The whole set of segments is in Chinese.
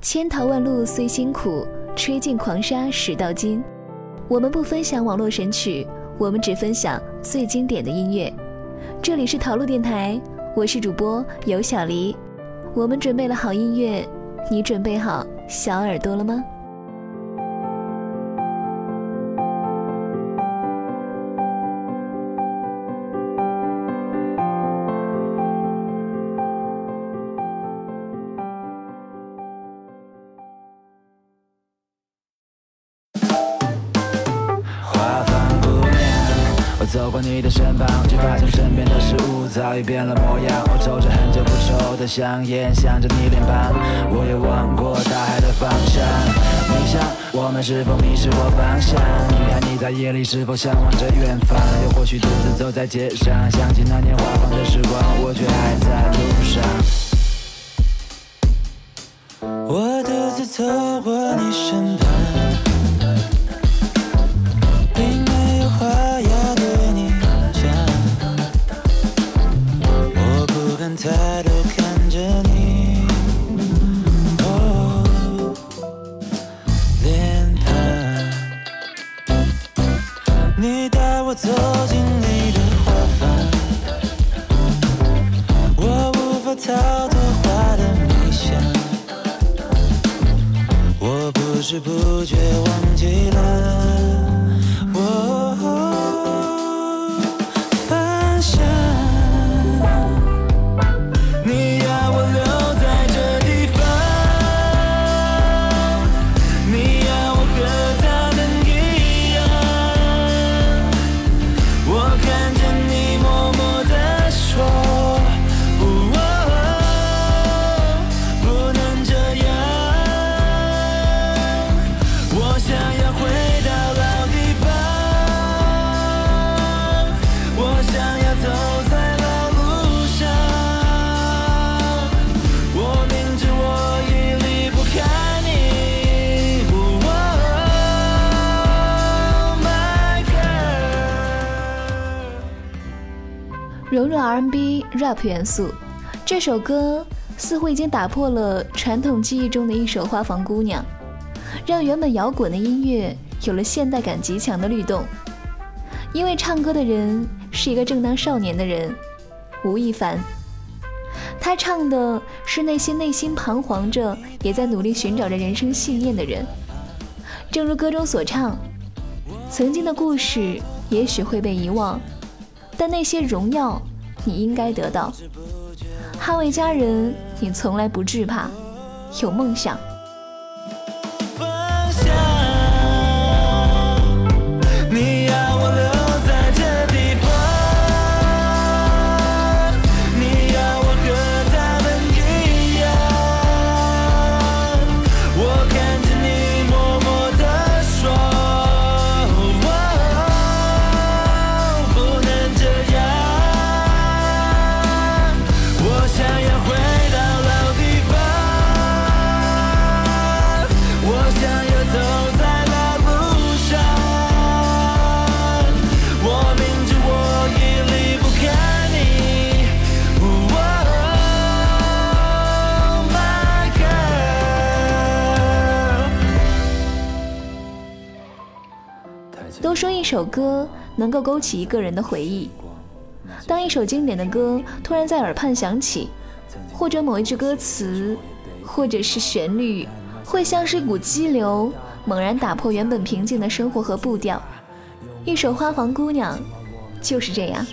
千淘万漉虽辛苦，吹尽狂沙始到金。我们不分享网络神曲，我们只分享最经典的音乐。这里是陶路电台，我是主播尤小黎。我们准备了好音乐，你准备好小耳朵了吗？走过你的身旁，却发现身边的事物早已变了模样。我抽着很久不抽的香烟，想着你脸庞。我也望过大海的方向。你想，我们是否迷失过方向？女孩，你在夜里是否向往着远方？又或许独自走在街上，想起那年花黄的时光，我却还在路上。我独自走过你身旁。带我走进你的花房，我无法逃脱花的迷香，我不知不觉忘记了。哦哦。融入 R&B rap 元素，这首歌似乎已经打破了传统记忆中的一首花房姑娘，让原本摇滚的音乐有了现代感极强的律动。因为唱歌的人是一个正当少年的人，吴亦凡。他唱的是那些内心彷徨着，也在努力寻找着人生信念的人。正如歌中所唱：“曾经的故事也许会被遗忘。”但那些荣耀，你应该得到；捍卫家人，你从来不惧怕；有梦想。都说一首歌能够勾起一个人的回忆。当一首经典的歌突然在耳畔响起，或者某一句歌词，或者是旋律，会像是一股激流，猛然打破原本平静的生活和步调。一首《花房姑娘》就是这样。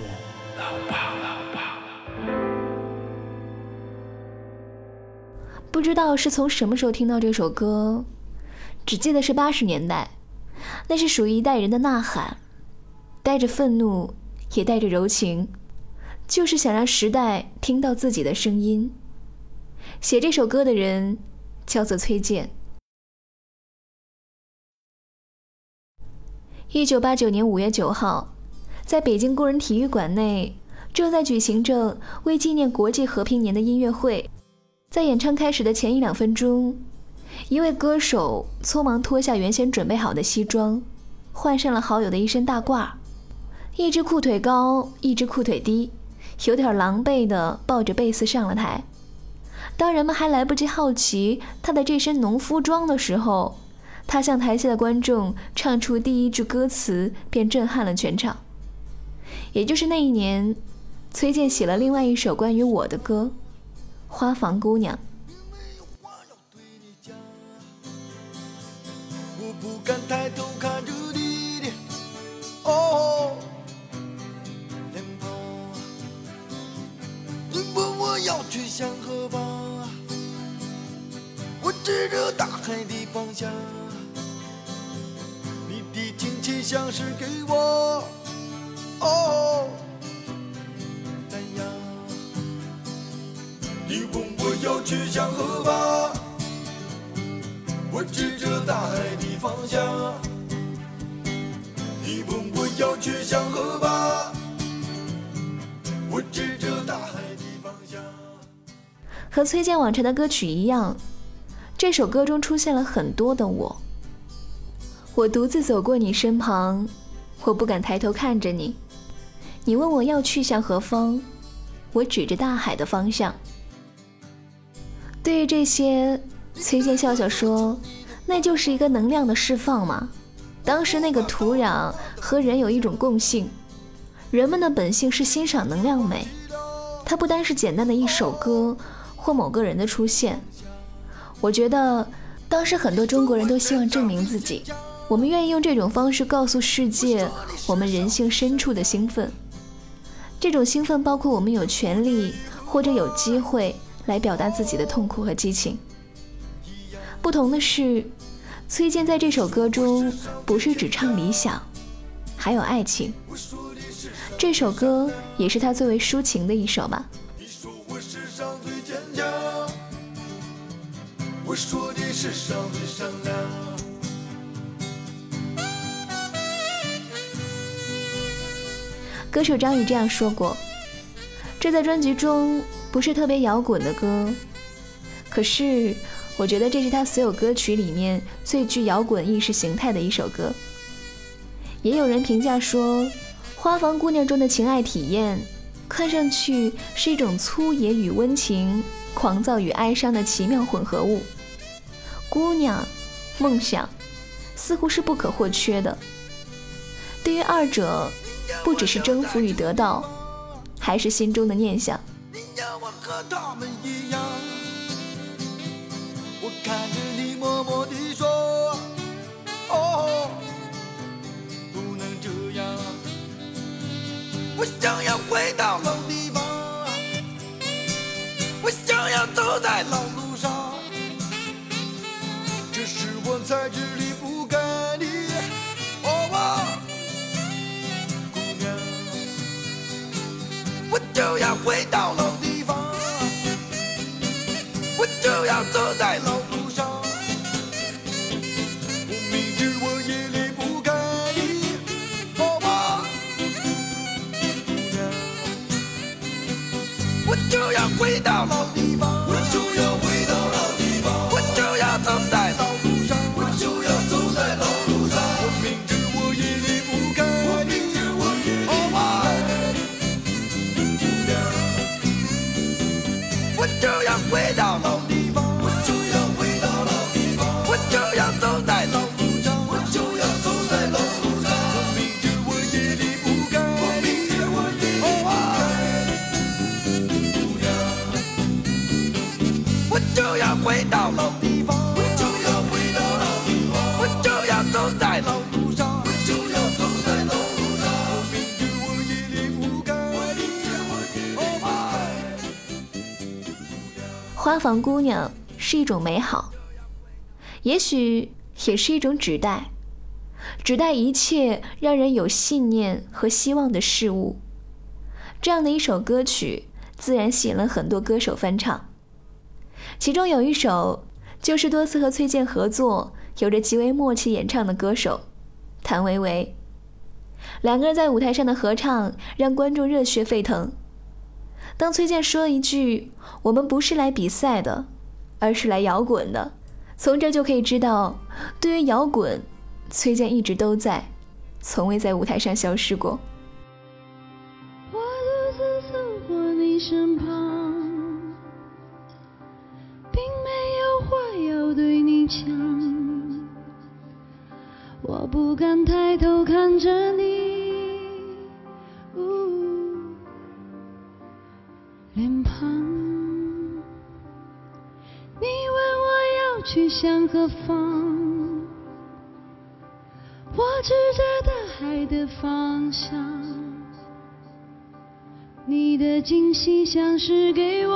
不知道是从什么时候听到这首歌，只记得是八十年代。那是属于一代人的呐喊，带着愤怒，也带着柔情，就是想让时代听到自己的声音。写这首歌的人叫做崔健。一九八九年五月九号，在北京工人体育馆内，正在举行着为纪念国际和平年的音乐会。在演唱开始的前一两分钟，一位歌手匆忙脱下原先准备好的西装，换上了好友的一身大褂，一只裤腿高，一只裤腿低，有点狼狈地抱着贝斯上了台。当人们还来不及好奇他的这身农夫装的时候，他向台下的观众唱出第一句歌词，便震撼了全场。也就是那一年，崔健写了另外一首关于我的歌，《花房姑娘》。我要去向何方？我指着大海的方向。你的亲切像是给我哦赞扬。你问我要去向何方？我指着大海的方向，你问我要去向何方？和崔健往常的歌曲一样，这首歌中出现了很多的我。我独自走过你身旁，我不敢抬头看着你。你问我要去向何方？我指着大海的方向。对于这些。崔健笑笑说：“那就是一个能量的释放嘛。当时那个土壤和人有一种共性，人们的本性是欣赏能量美。它不单是简单的一首歌或某个人的出现。我觉得当时很多中国人都希望证明自己，我们愿意用这种方式告诉世界我们人性深处的兴奋。这种兴奋包括我们有权利或者有机会来表达自己的痛苦和激情。”不同的是，崔健在这首歌中不是只唱理想，还有爱情。这首歌也是他最为抒情的一首吧。说的是上天善良歌手张宇这样说过：“这在专辑中不是特别摇滚的歌，可是。”我觉得这是他所有歌曲里面最具摇滚意识形态的一首歌。也有人评价说，《花房姑娘》中的情爱体验，看上去是一种粗野与温情、狂躁与哀伤的奇妙混合物。姑娘，梦想，似乎是不可或缺的。对于二者，不只是征服与得到，还是心中的念想。看着你默默地说，哦，我想要回到老地方，我想要走在老路在这里不干你，好吧，姑娘，我就要回到老地方，我就要走在老路上。我明知我也离不开你，好吧，姑娘，我就要回到老地方。我花房姑娘是一种美好，也许也是一种指代，指代一切让人有信念和希望的事物。这样的一首歌曲，自然吸引了很多歌手翻唱。其中有一首，就是多次和崔健合作、有着极为默契演唱的歌手谭维维。两个人在舞台上的合唱让观众热血沸腾。当崔健说一句“我们不是来比赛的，而是来摇滚的”，从这就可以知道，对于摇滚，崔健一直都在，从未在舞台上消失过。我独自走过你身旁，并没有话要对你讲。我不敢抬头看着你，脸庞。你问我要去向何方，我指着大海的方向。你的惊喜像是给我，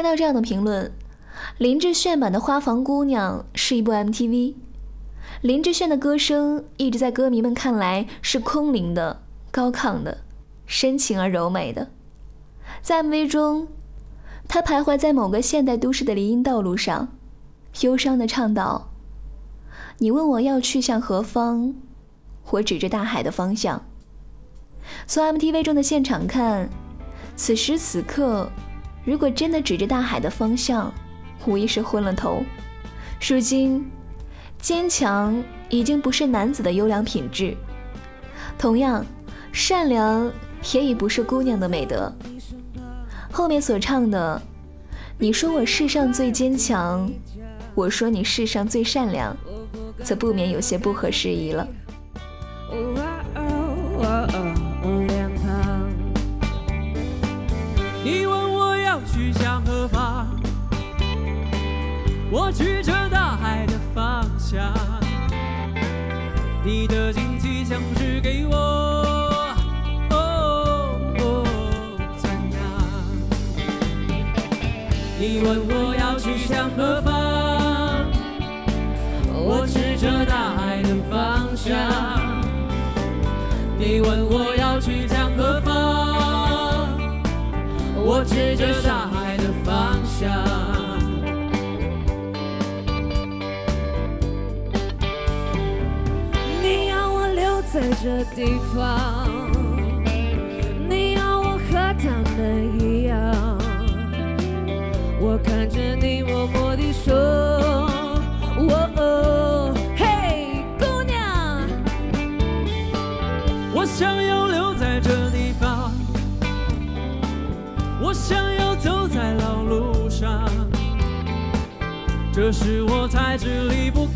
看到这样的评论，林志炫版的《花房姑娘》是一部 MTV。林志炫的歌声一直在歌迷们看来是空灵的、高亢的、深情而柔美的。在 MV 中，他徘徊在某个现代都市的林荫道路上，忧伤地唱道：“你问我要去向何方，我指着大海的方向。”从 MTV 中的现场看，此时此刻，如果真的指着大海的方向，无疑是昏了头。如今，坚强已经不是男子的优良品质，同样，善良也已不是姑娘的美德。后面所唱的“你说我世上最坚强，我说你世上最善良”，则不免有些不合时宜了。我指着大海的方向。你的惊奇像是给我哦哦赞扬。你问我要去向何方，我指着大海的方向。你问我要去向何方，我指着大海的方向。这地方，你要我和他们一样。我看着你，默默地说：“哦哦，嘿，姑娘。”我想要留在这地方，我想要走在老路上，这时我才知离不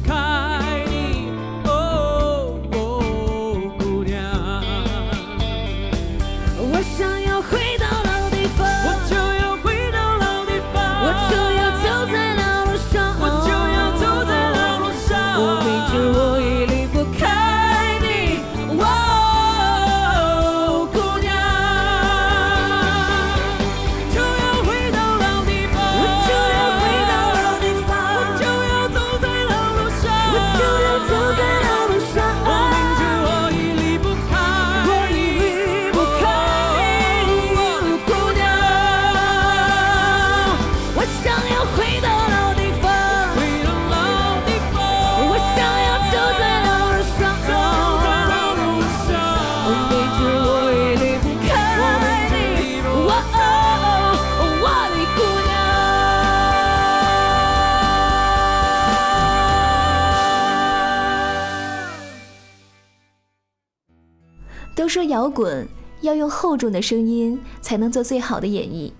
都说摇滚要用厚重的声音才能做最好的演绎，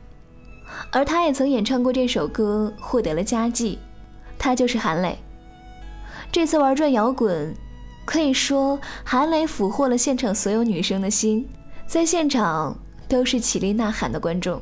而他也曾演唱过这首歌获得了佳绩，他就是韩磊。这次玩转摇滚，可以说韩磊俘获了现场所有女生的心，在现场都是起立呐喊的观众。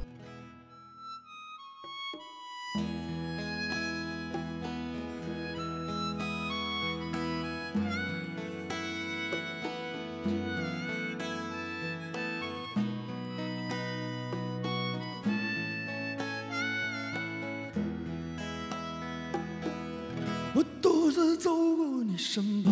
身旁。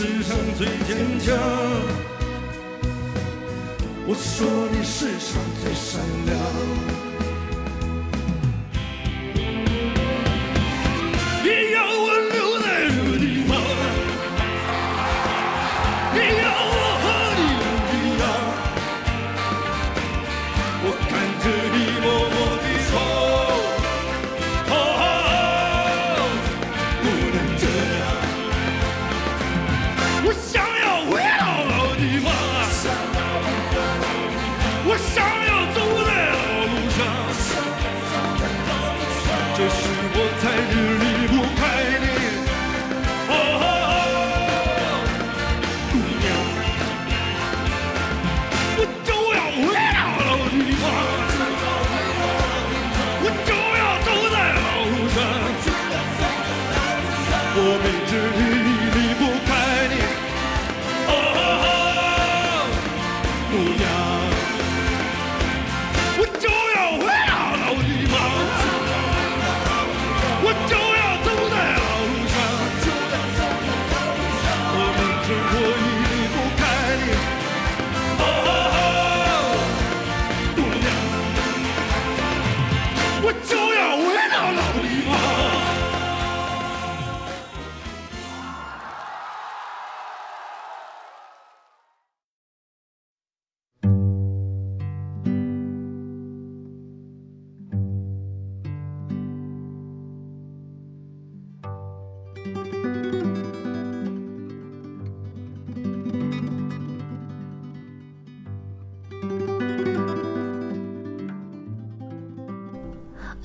世上最坚强。我说你世上最善良。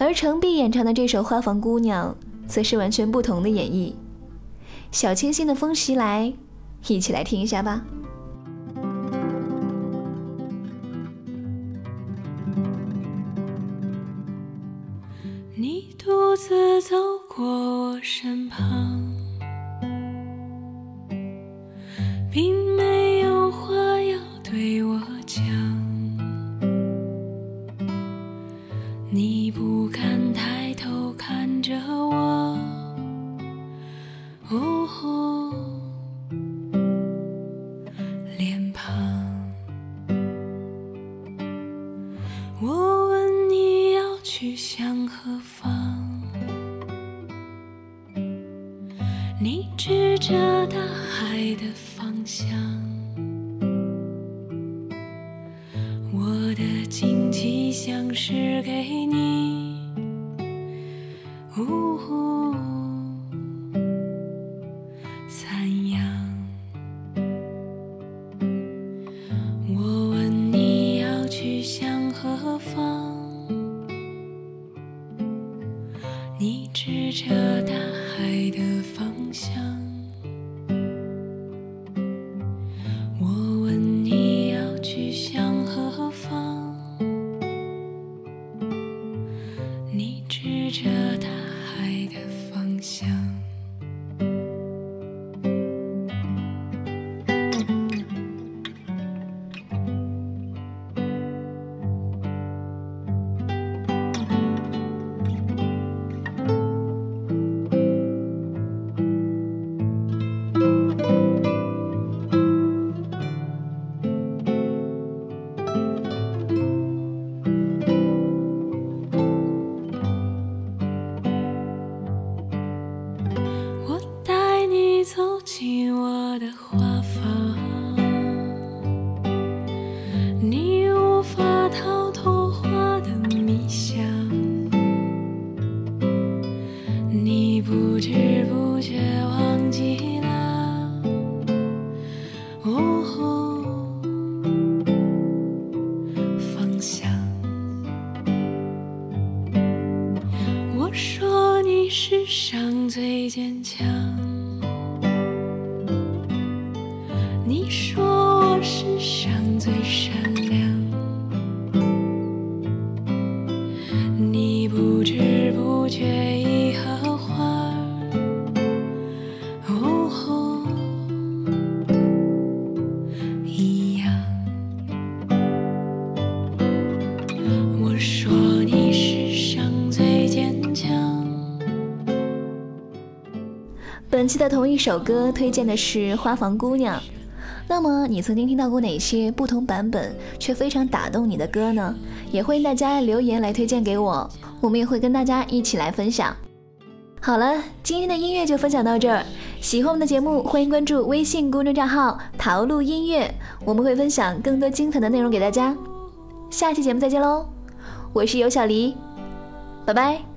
而程璧演唱的这首《花房姑娘》则是完全不同的演绎。小清新的风袭来，一起来听一下吧。你不敢抬头看着我，哦，着大海的方向。我的花房，本期的同一首歌推荐的是《花房姑娘》。那么你曾经听到过哪些不同版本却非常打动你的歌呢？也欢迎大家留言来推荐给我，我们也会跟大家一起来分享。好了，今天的音乐就分享到这儿。喜欢我们的节目，欢迎关注微信公众账号“桃路音乐”，我们会分享更多精彩的内容给大家。下期节目再见喽，我是尤小黎，拜拜。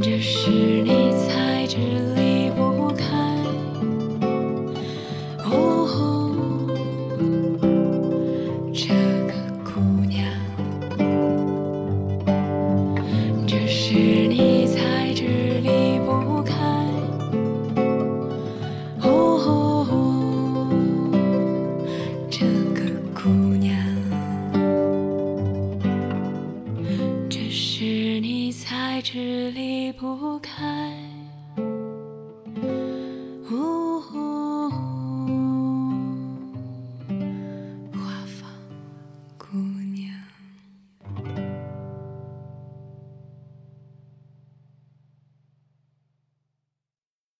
这是你才知道。